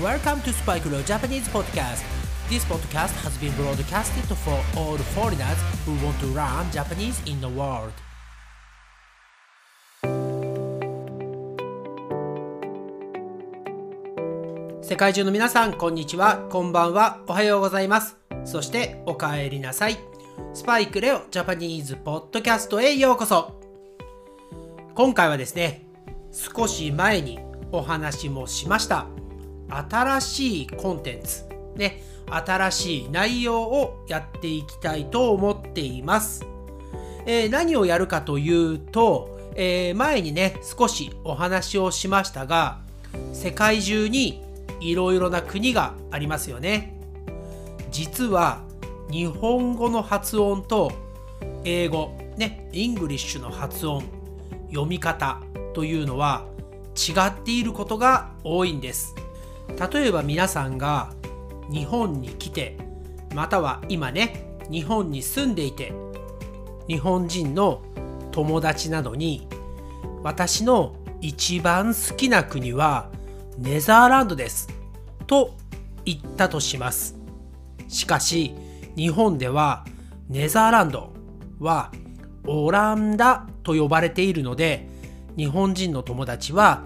Welcome to Spike Leo Japanese Podcast. This podcast has been broadcasted for all foreigners who want to learn Japanese in the world. 世界中の皆さん、こんにちは、こんばんは、おはようございます。そして、お帰りなさい。スパイクレオジャパニーズポッドキャストへようこそ。今回はですね、少し前にお話もしました、新しいコンテンツ、ね、新しい内容をやっていきたいと思っています。えー何をやるかというと、えー前にね、少しお話をしましたが、世界中にいろいろな国がありますよね。実は日本語の発音と英語、ね、 English の発音、読み方というのは違っていることが多いんです。例えば皆さんが日本に来て、または今ね、日本に住んでいて、日本人の友達などに私の一番好きな国はネザーランドですと言ったとします。しかし日本ではネザーランドはオランダと呼ばれているので日本人の友達は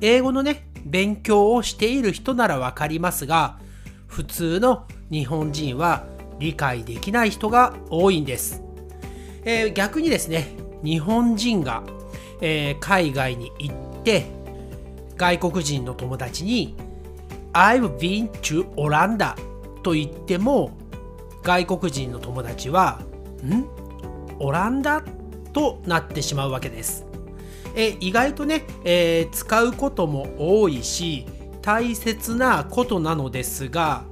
英語のね勉強をしている人ならわかりますが普通の日本人は理解できない人が多いんです。えー逆にですね日本人が、えー海外に行って外国人の友達に I've been to オランダと言っても外国人の友達はん？オランダとなってしまうわけです。え意外とね、えー使うことも多いし大切なことなのですが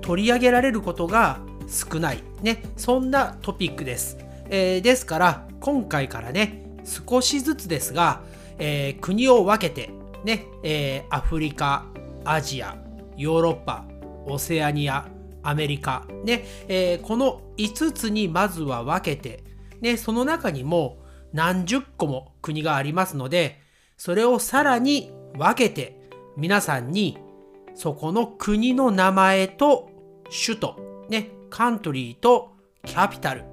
取り上げられることが少ない、ね、そんなトピックです。えーですから今回からね少しずつですが、えー国を分けて、ねえアフリカアジアヨーロッパオセアニアアメリカ、ねえこの5つにまずは分けて、ね、その中にも何十個も国がありますのでそれをさらに分けて皆さんにそこの国の名前と首都、ね、カントリーとキャピタル、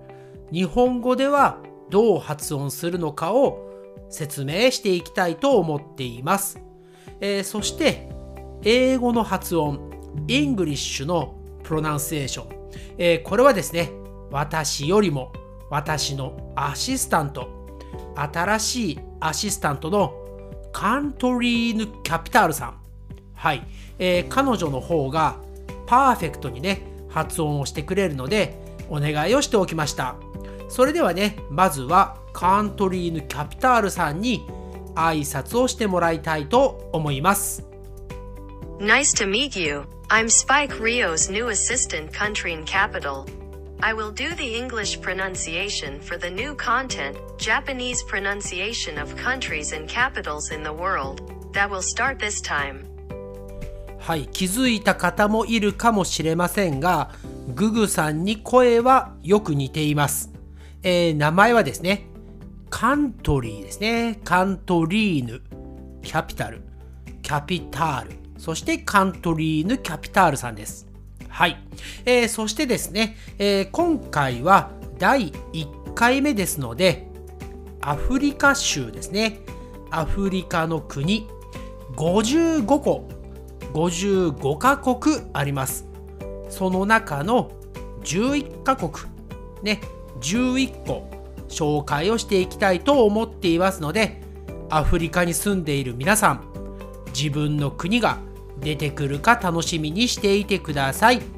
日本語ではどう発音するのかを説明していきたいと思っています。えーそして、英語の発音、 English の pronunciation、えーこれはですね、私よりも私のアシスタント、新しいアシスタントのカントリーヌ・キャピタールさん。はい、えー彼女の方がパーフェクトにね、発音をしてくれるので、お願いをしておきました。それではね、まずはカントリーヌ・キャピタールさんに挨拶をしてもらいたいと思います。Nice to meet you. I'm Spike Rio's new assistant country and capital. I will do the English pronunciation for the new content, Japanese pronunciation of countries and capitals in the world, that will start this time. はい、気づいた方もいるかもしれませんが、ググさんに声はよく似ています。えー名前はですね、カントリーですね。カントリーヌ、キャピタル、キャピタール、そしてカントリーヌ・キャピタールさんです。はい。えーそしてですね、えー今回は第1回目ですので、アフリカ州ですね。アフリカの国、55個、55カ国あります。その中の11カ国、ね、11個紹介をしていきたいと思っていますので、アフリカに住んでいる皆さん、自分の国が出てくるか楽しみにしていてください。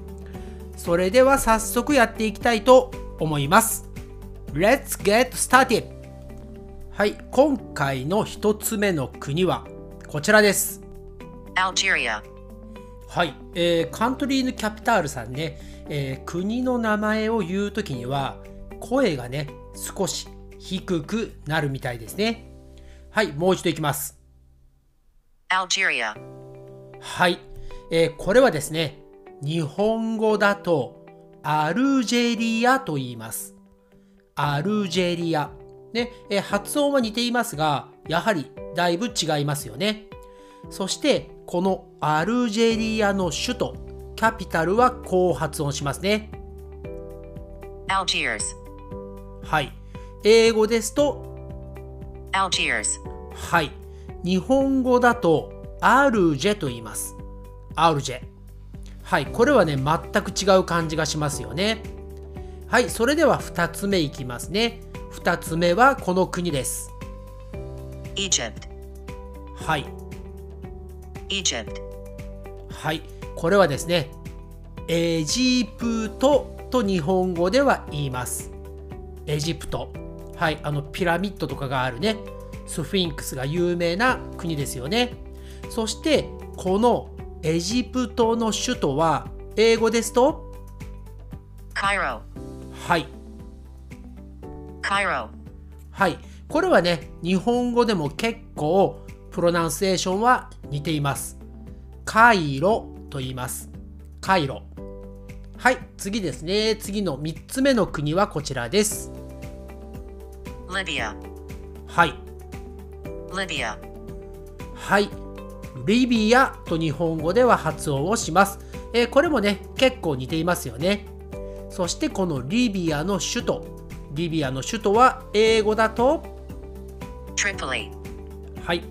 それでは早速やっていきたいと思います。Let's get started! はい、今回の一つ目の国はこちらです。Algeria. はい、えーカントリーヌ・キャピタールさんね、えー国の名前を言うときには声がね少し低くなるみたいですねはいもう一度いきます Algeria. はい、えーこれはですね日本語だとアルジェリアと言います。アルジェリア。ね、えー発音は似ていますがやはりだいぶ違いますよね。そしてこのアルジェリアの首都キャピタルはこう発音しますね。Algiers, はい。英語ですと Algiers, はい。日本語だとアルジェと言います。アルジェはいこれはね全く違う感じがしますよね。はいそれでは2つ目いきますね。2つ目はこの国です。Egypt, はい。Egypt, はいこれはですねエジプトと日本語では言います。エジプト。はいあのピラミッドとかがあるね。スフィンクスが有名な国ですよね。そしてこのエジプトの首都は英語ですと？はい。はい。これはね日本語でも結構プロナンセーションは似ています。カイロと言います。カイロはい。次ですね。次の3つ目の国はこちらです。はい。はいリビアと日本語では発音をします、えーこれもね結構似ていますよね。そしてこのリビアの首都。リビアの首都は英語だと？はい。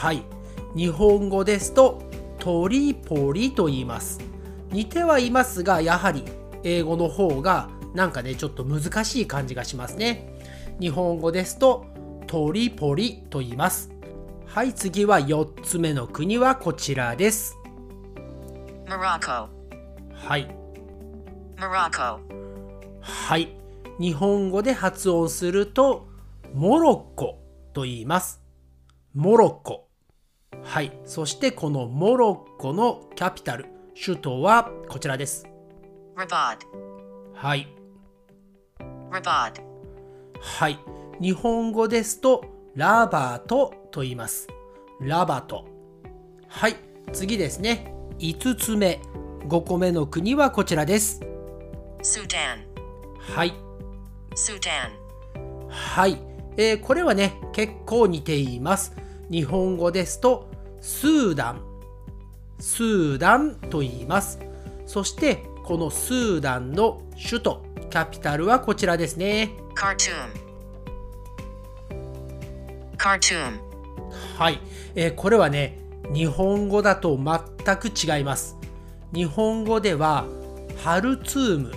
はい。日本語ですとトリポリと言います。似てはいますがやはり英語の方がなんかねちょっと難しい感じがしますね。日本語ですとトリポリと言います。はい次は4つ目の国はこちらです。はい。はい。日本語で発音するとモロッコと言います。モロッコ。はい。そしてこのモロッコのキャピタル首都はこちらです。はい。はい日本語ですとラバトと言います。ラバト。はい次ですね。5つ目。5個目の国はこちらです。Sudan, はい。Sudan, はい、えーこれはね結構似ています。日本語ですとスーダン。スーダンと言います。そしてこのスーダンの首都キャピタルはこちらですね。Khartoum, Khartoum, はい、えーこれはね日本語だと全く違います。日本語ではハルツーム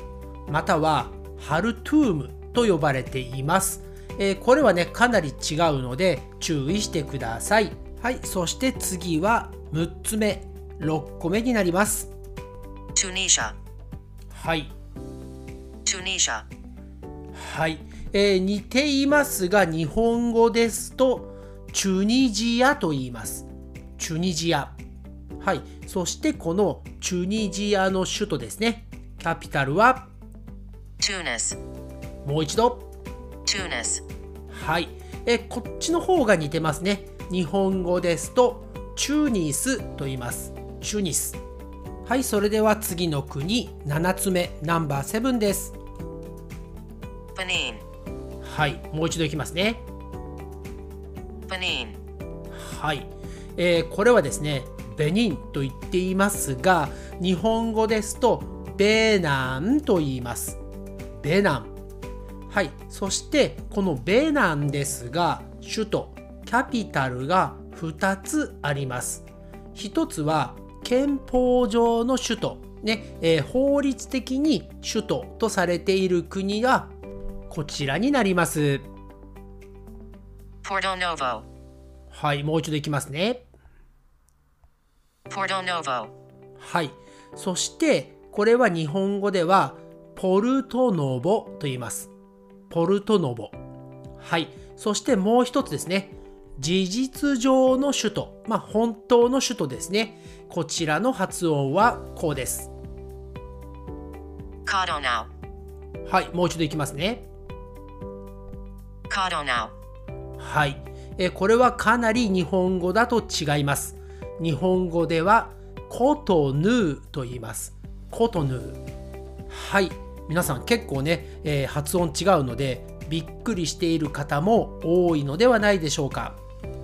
またはハルトゥームと呼ばれています、えーこれはねかなり違うので注意してください。はい。そして次は6つ目6個目になります。Tunisia, はい、Tunisia, はい。えー似ていますが日本語ですとチュニジアと言います。チュニジア。はい。そしてこのチュニジアの首都ですね。キャピタルは？Tunis, もう一度。Tunis, はい。えーこっちの方が似てますね。日本語ですとチュニスと言います。チュニス。はい。それでは次の国。7つ目。ナンバー7です Benin, はいもう一度いきますね。Benin, はい、えーこれはですねベニンと言っていますが日本語ですとベナンと言います。ベナン。はい。そしてこのベナンですが首都キャピタルが2つあります。1つは憲法上の首都。ね、えー法律的に首都とされている国がこちらになりますはいもう一度いきますねはい。そして、これは日本語では、ポルトノボと言います。ポルトノボ。はい。そしてもう一つですね。事実上の首都。まあ、本当の首都ですね。こちらの発音はこうです。はい。もう一度いきますね。はい。えーこれはかなり日本語だと違います。日本語ではコトヌーと言います。コトヌー。はい。皆さん結構ね、えー発音違うのでびっくりしている方も多いのではないでしょうか。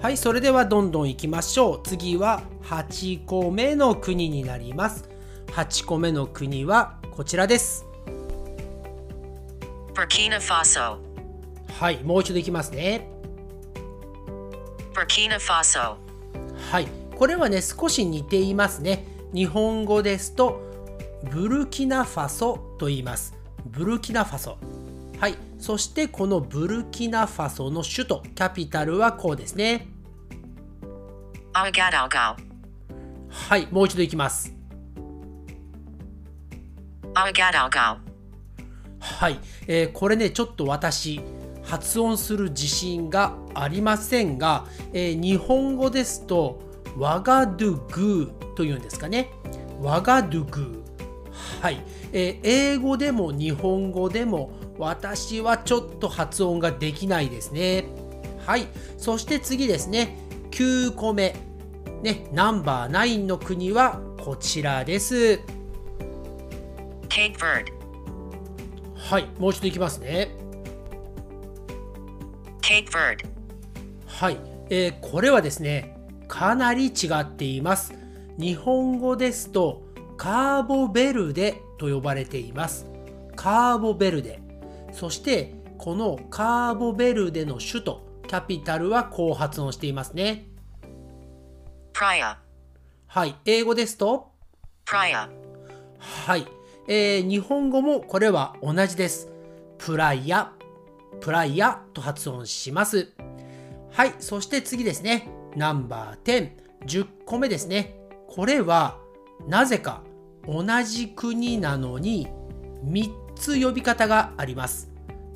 はいそれではどんどんいきましょう次は8個目の国になります8個目の国はこちらです Burkina Faso, はいもう一度いきますね。はいこれはね少し似ていますね。日本語ですとブルキナファソと言います。ブルキナファソ。はいそしてこのブルキナファソの首都キャピタルはこうですね。はいもう一度いきます。はい、えーこれねちょっと私発音する自信がありませんが、えー日本語ですとワガドゥグーというんですかね。ワガドゥグー。はい、えー英語でも日本語でも私はちょっと発音ができないですね。はい。そして次ですね。9個目ねナンバー9の国はこちらです。はい。もう一度いきますねはい、えーこれはですねかなり違っています。日本語ですとカーボベルデと呼ばれています。カーボベルデ。そしてこのカーボベルデの首都キャピタルはこう発音していますね。Praia, はい。英語ですと Praia, はい、えー日本語もこれは同じです。プライヤ、プライヤと発音します。はい、そして次ですね。ナンバー10、10個目ですね。これはなぜか同じ国なのに3つ呼び方があります。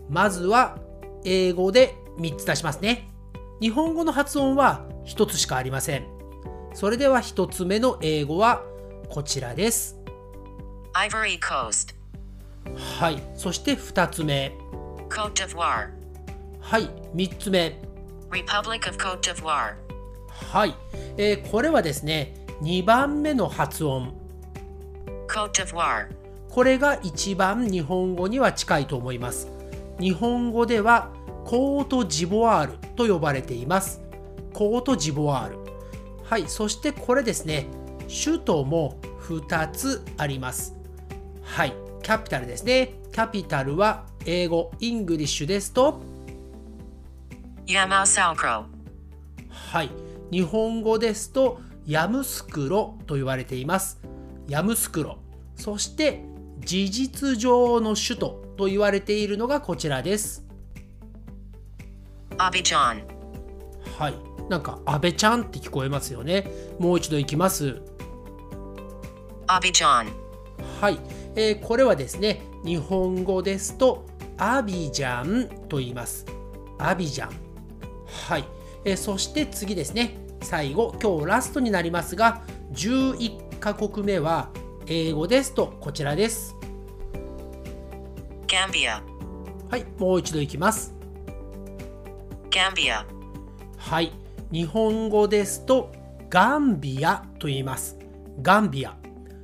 まずは英語で3つ出しますね。日本語の発音は1つしかありません。それでは1つ目の英語はこちらです。Ivory Coast, はい。そして2つ目。Cote d'Ivoire, はい。3つ目。Republic of Cote d'Ivoire, はい。えーこれはですね、2番目の発音。Cote d'Ivoire, これが一番日本語には近いと思います。日本語ではコートジボワールと呼ばれています。コートジボワール。はい。そしてこれですね、首都も2つあります。はい。 capital ですね。 capital は英語、 English ですと、Yamoussoukro, はい。日本語ですと、ヤムスクロと言われています。ヤムスクロ。そして、事実上の首都と言われているのがこちらです。Abidjan, はい。なんか、安倍ちゃんって聞こえますよね。もう一度いきます。Abidjan, はい。えーこれはですね、日本語ですと、アビジャンと言います。アビジャン。はい。えーそして次ですね、最後、今日ラストになりますが、11カ国目は、英語ですと、こちらです。Gambia, はい。もう一度いきます。Gambia, はい。日本語ですと、ガンビアと言います。ガンビア。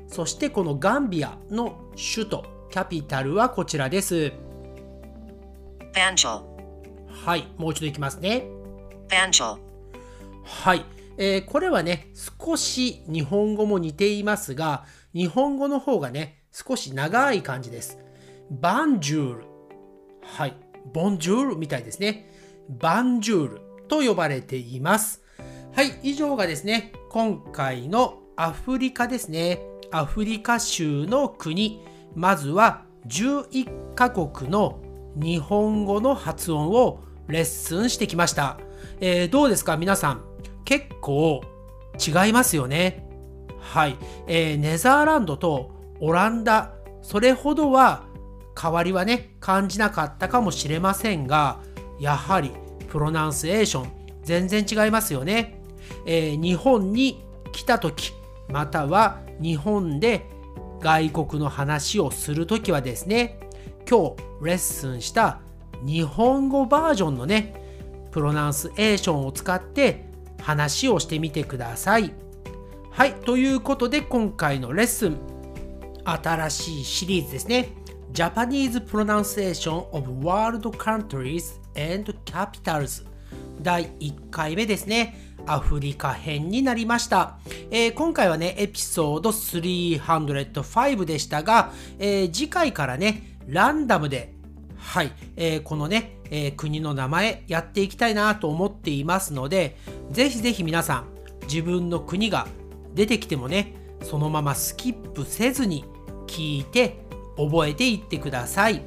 そしてこのガンビアの首都、キャピタルはこちらです。はい。もう一度いきますね。はい、えーこれはね少し日本語も似ていますが日本語の方がね少し長い感じです。バンジュールはい。ボンジュールみたいですね。バンジュールと呼ばれています。はい以上がですね今回のアフリカですね。アフリカ州の国。まずは11カ国の日本語の発音をレッスンしてきました、えーどうですか皆さん？結構違いますよね。はい、えーネザーランドとオランダそれほどは変わりはね感じなかったかもしれませんがやはりプロナンセーション全然違いますよね、えー日本に来た時または日本で外国の話をするときはですね今日レッスンした日本語バージョンのねプロナンスエーションを使って話をしてみてください。はい、ということで今回のレッスン新しいシリーズですね Japanese Pronunciation of World Countries and Capitals 第1回目ですね。アフリカ編になりました。えー、今回はね、エピソード305でしたが、えー、次回からね、ランダムで、はい、えー、このね、え国の名前やっていきたいなと思っていますので、ぜひぜひ皆さん、自分の国が出てきてもね、そのままスキップせずに聞いて覚えていってください。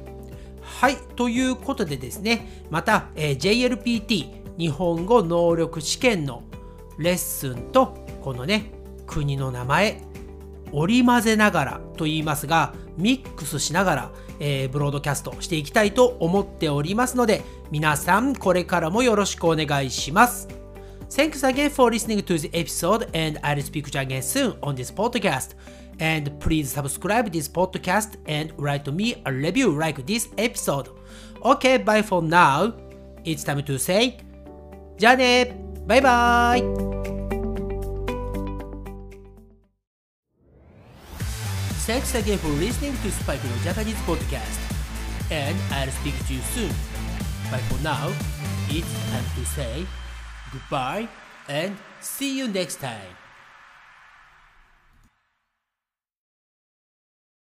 はい、ということでですね、また、えー、JLPT 日本語能力試験のレッスンとこのね国の名前織り交ぜながらと言いますがミックスしながら、えー、ブロードキャストしていきたいと思っておりますので皆さんこれからもよろしくお願いします Thanks again for listening to the episode and I'll speak to you again soon on this podcast and please subscribe this podcast and write me a review like this episode Okay bye for now It's time to say じゃあねバイバイ Thanks again for listening to Spike no Japanese podcast. And I'll speak to you soon. But for now, it's time to say goodbye and see you next time.